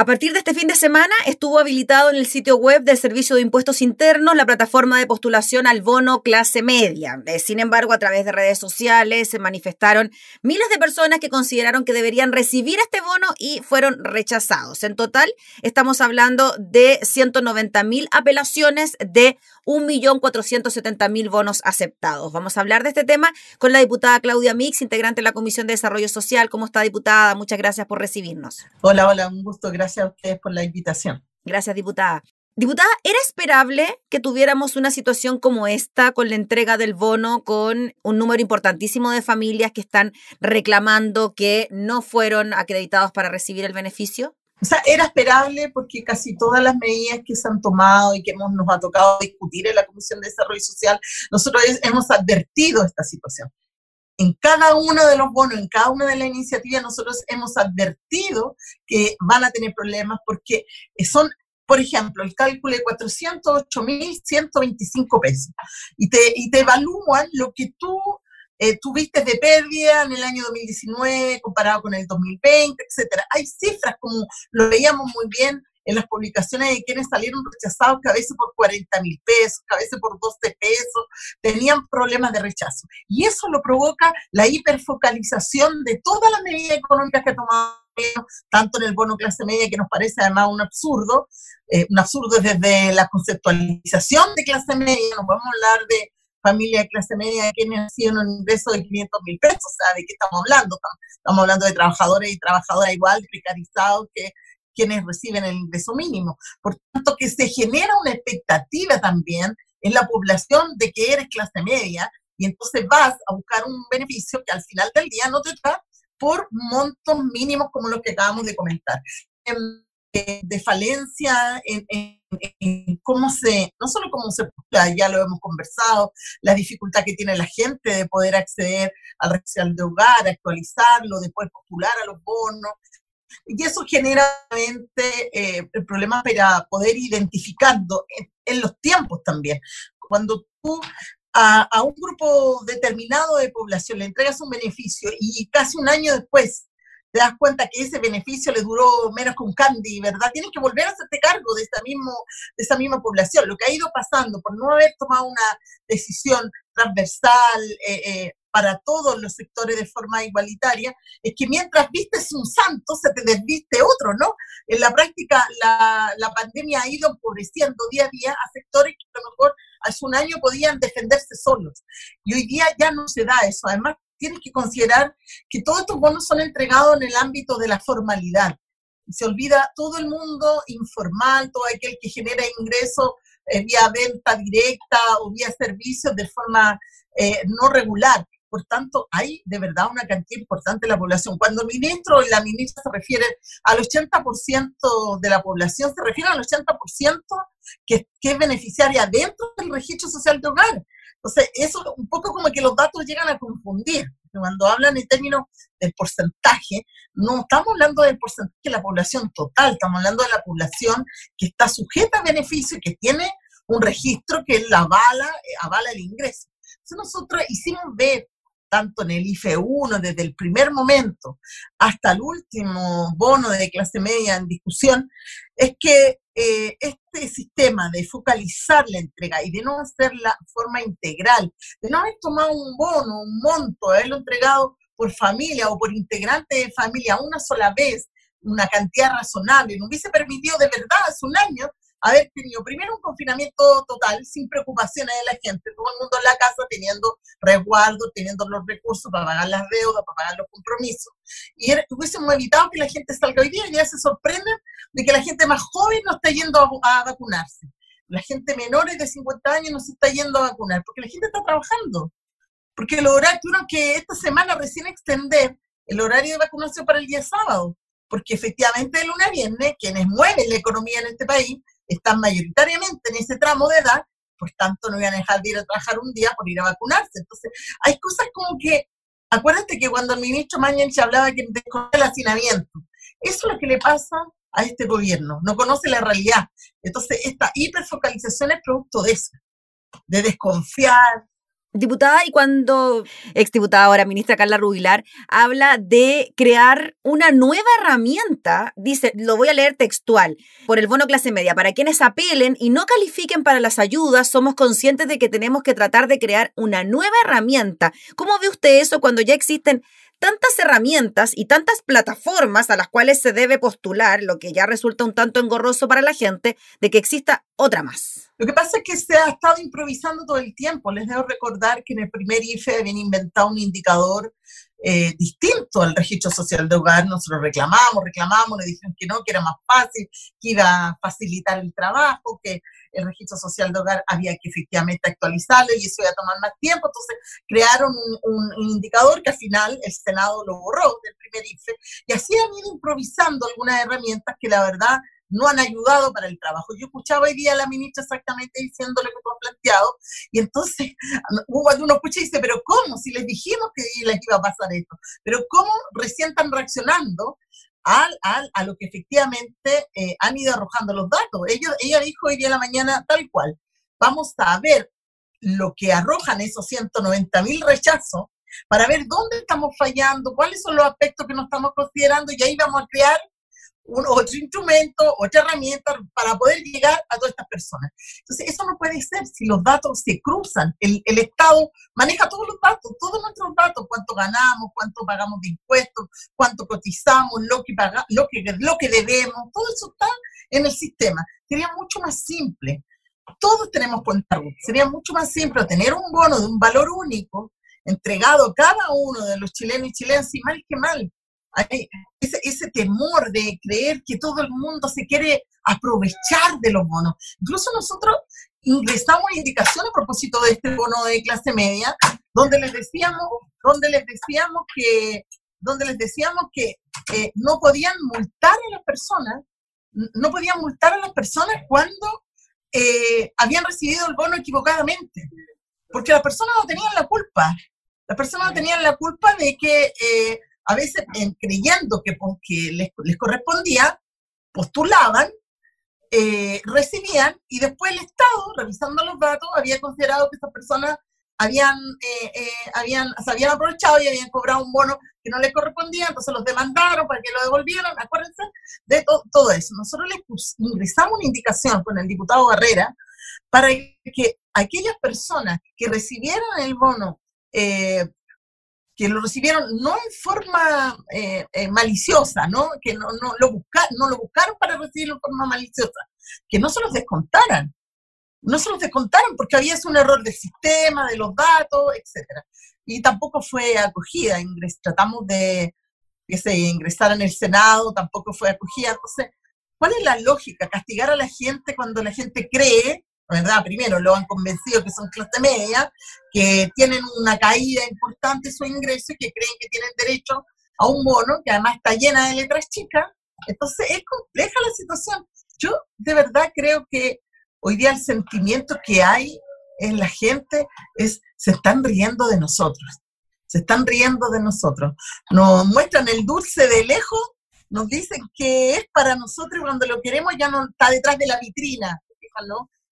A partir de este fin de semana estuvo habilitado en el sitio web del Servicio de Impuestos Internos la plataforma de postulación al bono clase media. Eh, sin embargo, a través de redes sociales se manifestaron miles de personas que consideraron que deberían recibir este bono y fueron rechazados. En total, estamos hablando de 190 mil apelaciones de 1.470.000 bonos aceptados. Vamos a hablar de este tema con la diputada Claudia Mix, integrante de la Comisión de Desarrollo Social. ¿Cómo está, diputada? Muchas gracias por recibirnos. Hola, hola, un gusto. Gracias a ustedes por la invitación. Gracias, diputada. Diputada, ¿era esperable que tuviéramos una situación como esta con la entrega del bono, con un número importantísimo de familias que están reclamando que no fueron acreditados para recibir el beneficio? O sea, era esperable porque casi todas las medidas que se han tomado y que hemos, nos ha tocado discutir en la Comisión de Desarrollo Social, nosotros hemos advertido esta situación. En cada uno de los bonos, en cada una de las iniciativas, nosotros hemos advertido que van a tener problemas porque son por ejemplo, el cálculo de 408.125 pesos y te, y te evalúan lo que tú eh, tuviste de pérdida en el año 2019 comparado con el 2020, etcétera. Hay cifras como lo veíamos muy bien en las publicaciones de quienes salieron rechazados, que a veces por 40 mil pesos, que a veces por 12 pesos, tenían problemas de rechazo. Y eso lo provoca la hiperfocalización de todas las medidas económicas que ha tomado tanto en el bono clase media, que nos parece además un absurdo, eh, un absurdo desde la conceptualización de clase media, vamos a hablar de familia de clase media que sido un ingreso de 500 mil pesos, o sea, ¿de qué estamos hablando? Estamos hablando de trabajadores y trabajadoras igual, precarizados, que quienes reciben el ingreso mínimo. Por tanto, que se genera una expectativa también en la población de que eres clase media y entonces vas a buscar un beneficio que al final del día no te da por montos mínimos como los que acabamos de comentar. Eh, de falencia en, cómo se, no solo cómo se ya lo hemos conversado, la dificultad que tiene la gente de poder acceder al registro de hogar, actualizarlo, de poder postular a los bonos. Y eso genera eh, el problema para poder identificarlo en, los tiempos también. Cuando tú a, a un grupo determinado de población le entregas un beneficio y casi un año después te das cuenta que ese beneficio le duró menos que un candy, ¿verdad? Tienes que volver a hacerte cargo de esta, mismo, de esta misma población. Lo que ha ido pasando por no haber tomado una decisión transversal eh, eh, para todos los sectores de forma igualitaria, es que mientras vistes un santo, se te desviste otro, ¿no? En la práctica, la, pandemia ha ido empobreciendo día a día a sectores que a lo mejor hace un año podían defenderse solos. Y hoy día ya no se da eso. Además, tienes que considerar que todos estos bonos son entregados en el ámbito de la formalidad. Se olvida todo el mundo informal, todo aquel que genera ingresos eh, vía venta directa o vía servicios de forma eh, no regular. Por tanto, hay de verdad una cantidad importante de la población. Cuando el ministro y la ministra se refieren al 80% de la población, se refieren al 80% que, que es beneficiaria dentro del registro social de hogar. Entonces, eso un poco como que los datos llegan a confundir. Cuando hablan en términos del porcentaje, no estamos hablando del porcentaje de la población total, estamos hablando de la población que está sujeta a beneficio que tiene un registro que la avala, eh, avala el ingreso. Entonces nosotros hicimos ver tanto en el IFE 1 desde el primer momento hasta el último bono de clase media en discusión, es que eh, este sistema de focalizar la entrega y de no hacerla de forma integral, de no haber tomado un bono, un monto, haberlo entregado por familia o por integrante de familia una sola vez, una cantidad razonable, no hubiese permitido de verdad hace un año haber tenido primero un confinamiento total, sin preocupaciones de la gente, todo el mundo en la casa teniendo resguardo, teniendo los recursos para pagar las deudas, para pagar los compromisos. Y hubiésemos evitado que la gente salga hoy día y ya se sorprenden de que la gente más joven no está yendo a, vacunarse. La gente menores de 50 años no se está yendo a vacunar, porque la gente está trabajando. Porque tuvieron que esta semana recién extender el horario de vacunación para el día sábado, porque efectivamente de lunes a viernes, quienes mueven la economía en este país están mayoritariamente en ese tramo de edad, por tanto no iban a dejar de ir a trabajar un día por ir a vacunarse. Entonces, hay cosas como que, acuérdate que cuando el ministro se hablaba que desconoce el hacinamiento, eso es lo que le pasa a este gobierno, no conoce la realidad. Entonces, esta hiperfocalización es producto de eso, de desconfiar, Diputada, y cuando exdiputada ahora ministra Carla Rubilar habla de crear una nueva herramienta, dice, lo voy a leer textual, por el bono clase media, para quienes apelen y no califiquen para las ayudas, somos conscientes de que tenemos que tratar de crear una nueva herramienta. ¿Cómo ve usted eso cuando ya existen tantas herramientas y tantas plataformas a las cuales se debe postular, lo que ya resulta un tanto engorroso para la gente, de que exista otra más. Lo que pasa es que se ha estado improvisando todo el tiempo. Les debo recordar que en el primer IFE habían inventado un indicador eh, distinto al registro social de hogar. Nosotros reclamamos, reclamamos, le dijeron que no, que era más fácil, que iba a facilitar el trabajo, que el registro social de hogar había que efectivamente actualizarlo y eso iba a tomar más tiempo. Entonces crearon un, indicador que al final el Senado lo borró del primer IFE y así han ido improvisando algunas herramientas que la verdad no han ayudado para el trabajo. Yo escuchaba hoy día a la ministra exactamente diciendo lo que tú has planteado, y entonces uno escucha y dice, pero ¿cómo? Si les dijimos que les iba a pasar esto, pero ¿cómo recién están reaccionando a lo que efectivamente eh, han ido arrojando los datos. Ella, ella dijo hoy día en la mañana tal cual, vamos a ver lo que arrojan esos 190 mil rechazos para ver dónde estamos fallando, cuáles son los aspectos que no estamos considerando y ahí vamos a crear un, otro instrumento, otra herramienta para poder llegar a todas estas personas. Entonces, eso no puede ser si los datos se cruzan. El, el Estado maneja todos los datos, todos nuestros datos, cuánto ganamos, cuánto pagamos de impuestos, cuánto cotizamos, lo que, lo que, lo que debemos, todo eso está en el sistema. Sería mucho más simple. Todos tenemos cuenta Sería mucho más simple tener un bono de un valor único entregado a cada uno de los chilenos y chilenas, y mal que mal, ese, ese, temor de creer que todo el mundo se quiere aprovechar de los bonos. Incluso nosotros ingresamos indicación a propósito de este bono de clase media, donde les decíamos, donde les decíamos que, donde les decíamos que eh, no podían multar a las personas, no podían multar a las personas cuando eh, habían recibido el bono equivocadamente, porque las personas no tenían la culpa. Las personas no tenían la culpa de que eh, a veces creyendo que, les, correspondía, postulaban, eh, recibían y después el Estado, revisando los datos, había considerado que estas personas habían, eh, eh, habían, se habían aprovechado y habían cobrado un bono que no les correspondía, entonces los demandaron para que lo devolvieran, acuérdense de todo eso. Nosotros les ingresamos una indicación con el diputado Barrera para que aquellas personas que recibieran el bono que lo recibieron no en forma eh, eh, maliciosa, ¿no? que no, no, lo no lo buscaron para recibirlo en forma maliciosa, que no se los descontaran, no se los descontaron porque había un error del sistema, de los datos, etc. Y tampoco fue acogida, tratamos de que se ingresara en el Senado, tampoco fue acogida. Entonces, ¿cuál es la lógica? Castigar a la gente cuando la gente cree ¿verdad? Primero lo han convencido que son clase media, que tienen una caída importante en su ingreso y que creen que tienen derecho a un bono que además está llena de letras chicas. Entonces es compleja la situación. Yo de verdad creo que hoy día el sentimiento que hay en la gente es se están riendo de nosotros, se están riendo de nosotros. Nos muestran el dulce de lejos, nos dicen que es para nosotros y cuando lo queremos ya no está detrás de la vitrina,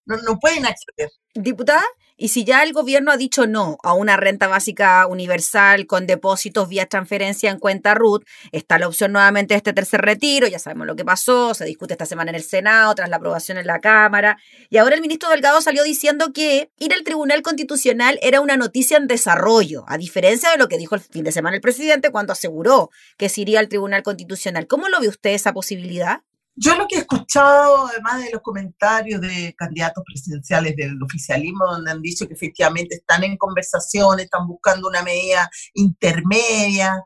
¿no? no, pueden acceder. Diputada, y si ya el gobierno ha dicho no a una renta básica universal con depósitos vía transferencia en cuenta RUT, está la opción nuevamente de este tercer retiro, ya sabemos lo que pasó, se discute esta semana en el Senado tras la aprobación en la Cámara, y ahora el ministro Delgado salió diciendo que ir al Tribunal Constitucional era una noticia en desarrollo, a diferencia de lo que dijo el fin de semana el presidente cuando aseguró que se iría al Tribunal Constitucional. ¿Cómo lo ve usted esa posibilidad? Yo lo que he escuchado, además de los comentarios de candidatos presidenciales del oficialismo, donde han dicho que efectivamente están en conversación, están buscando una medida intermedia,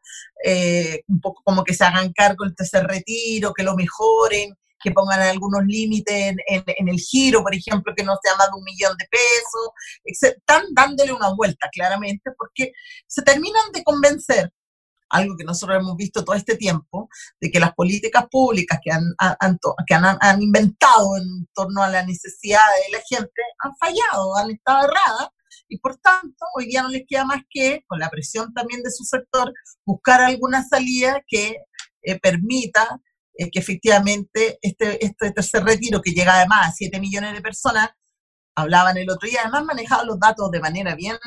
eh, un poco como que se hagan cargo del tercer retiro, que lo mejoren, que pongan algunos límites en, el giro, por ejemplo, que no sea más de un millón de pesos, están dándole una vuelta claramente porque se terminan de convencer algo que nosotros hemos visto todo este tiempo, de que las políticas públicas que han, que han, inventado en torno a la necesidad de la gente han fallado, han estado erradas, y por tanto hoy día no les queda más que, con la presión también de su sector, buscar alguna salida que eh, permita eh, que efectivamente este, este tercer retiro, que llega además a 7 millones de personas, hablaban el otro día, además manejaban los datos de manera bien,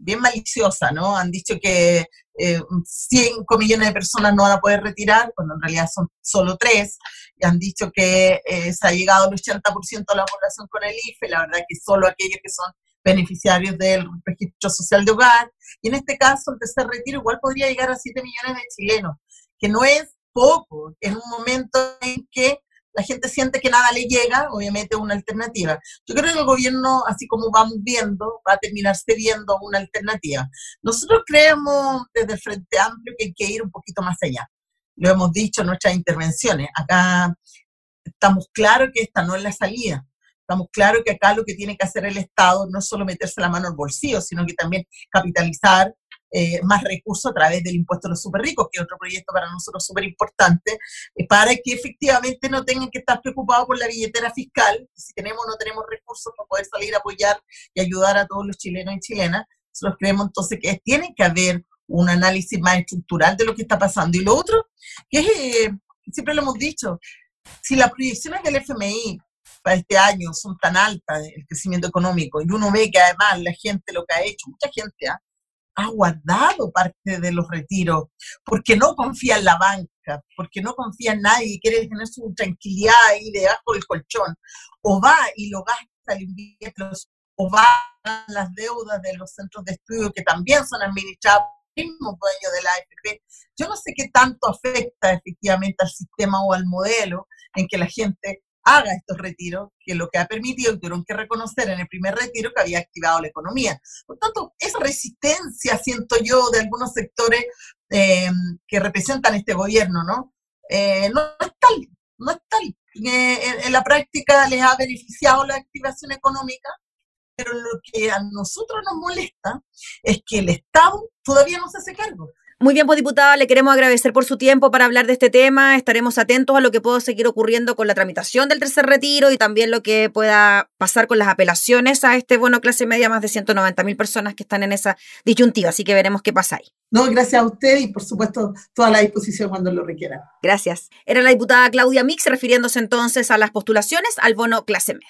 bien maliciosa, ¿no? Han dicho que eh, 5 millones de personas no van a poder retirar, cuando en realidad son solo 3, y han dicho que eh, se ha llegado al 80% de la población con el IFE, la verdad que solo aquellos que son beneficiarios del registro social de hogar, y en este caso el tercer retiro igual podría llegar a 7 millones de chilenos, que no es poco, en un momento en que la gente siente que nada le llega, obviamente una alternativa. Yo creo que el gobierno, así como vamos viendo, va a terminar viendo una alternativa. Nosotros creemos desde el Frente Amplio que hay que ir un poquito más allá. Lo hemos dicho en nuestras intervenciones. Acá estamos claros que esta no es la salida. Estamos claros que acá lo que tiene que hacer el Estado no es solo meterse la mano al bolsillo, sino que también capitalizar eh, más recursos a través del impuesto a los super ricos, que es otro proyecto para nosotros súper importante, eh, para que efectivamente no tengan que estar preocupados por la billetera fiscal, si tenemos o no tenemos recursos para poder salir a apoyar y ayudar a todos los chilenos y chilenas. Nosotros creemos entonces que tiene que haber un análisis más estructural de lo que está pasando. Y lo otro, que es, eh, siempre lo hemos dicho, si las proyecciones del FMI para este año son tan altas, el crecimiento económico, y uno ve que además la gente lo que ha hecho, mucha gente, ¿ah? Ha guardado parte de los retiros, porque no confía en la banca, porque no confía en nadie y quiere tener su tranquilidad ahí debajo del colchón, o va y lo gasta, el invierno, o va a las deudas de los centros de estudio que también son administrados por el mismo dueño de la AFP. Yo no sé qué tanto afecta efectivamente al sistema o al modelo en que la gente haga estos retiros, que lo que ha permitido, tuvieron que reconocer en el primer retiro, que había activado la economía. Por tanto, esa resistencia, siento yo, de algunos sectores eh, que representan este gobierno, ¿no? Eh, no es tal, no es tal. Eh, en, la práctica les ha beneficiado la activación económica, pero lo que a nosotros nos molesta es que el Estado todavía no se hace cargo. Muy bien, pues diputada, le queremos agradecer por su tiempo para hablar de este tema. Estaremos atentos a lo que pueda seguir ocurriendo con la tramitación del tercer retiro y también lo que pueda pasar con las apelaciones a este bono clase media, más de 190 mil personas que están en esa disyuntiva. Así que veremos qué pasa ahí. No, gracias a usted y por supuesto toda la disposición cuando lo requiera. Gracias. Era la diputada Claudia Mix refiriéndose entonces a las postulaciones al bono clase media.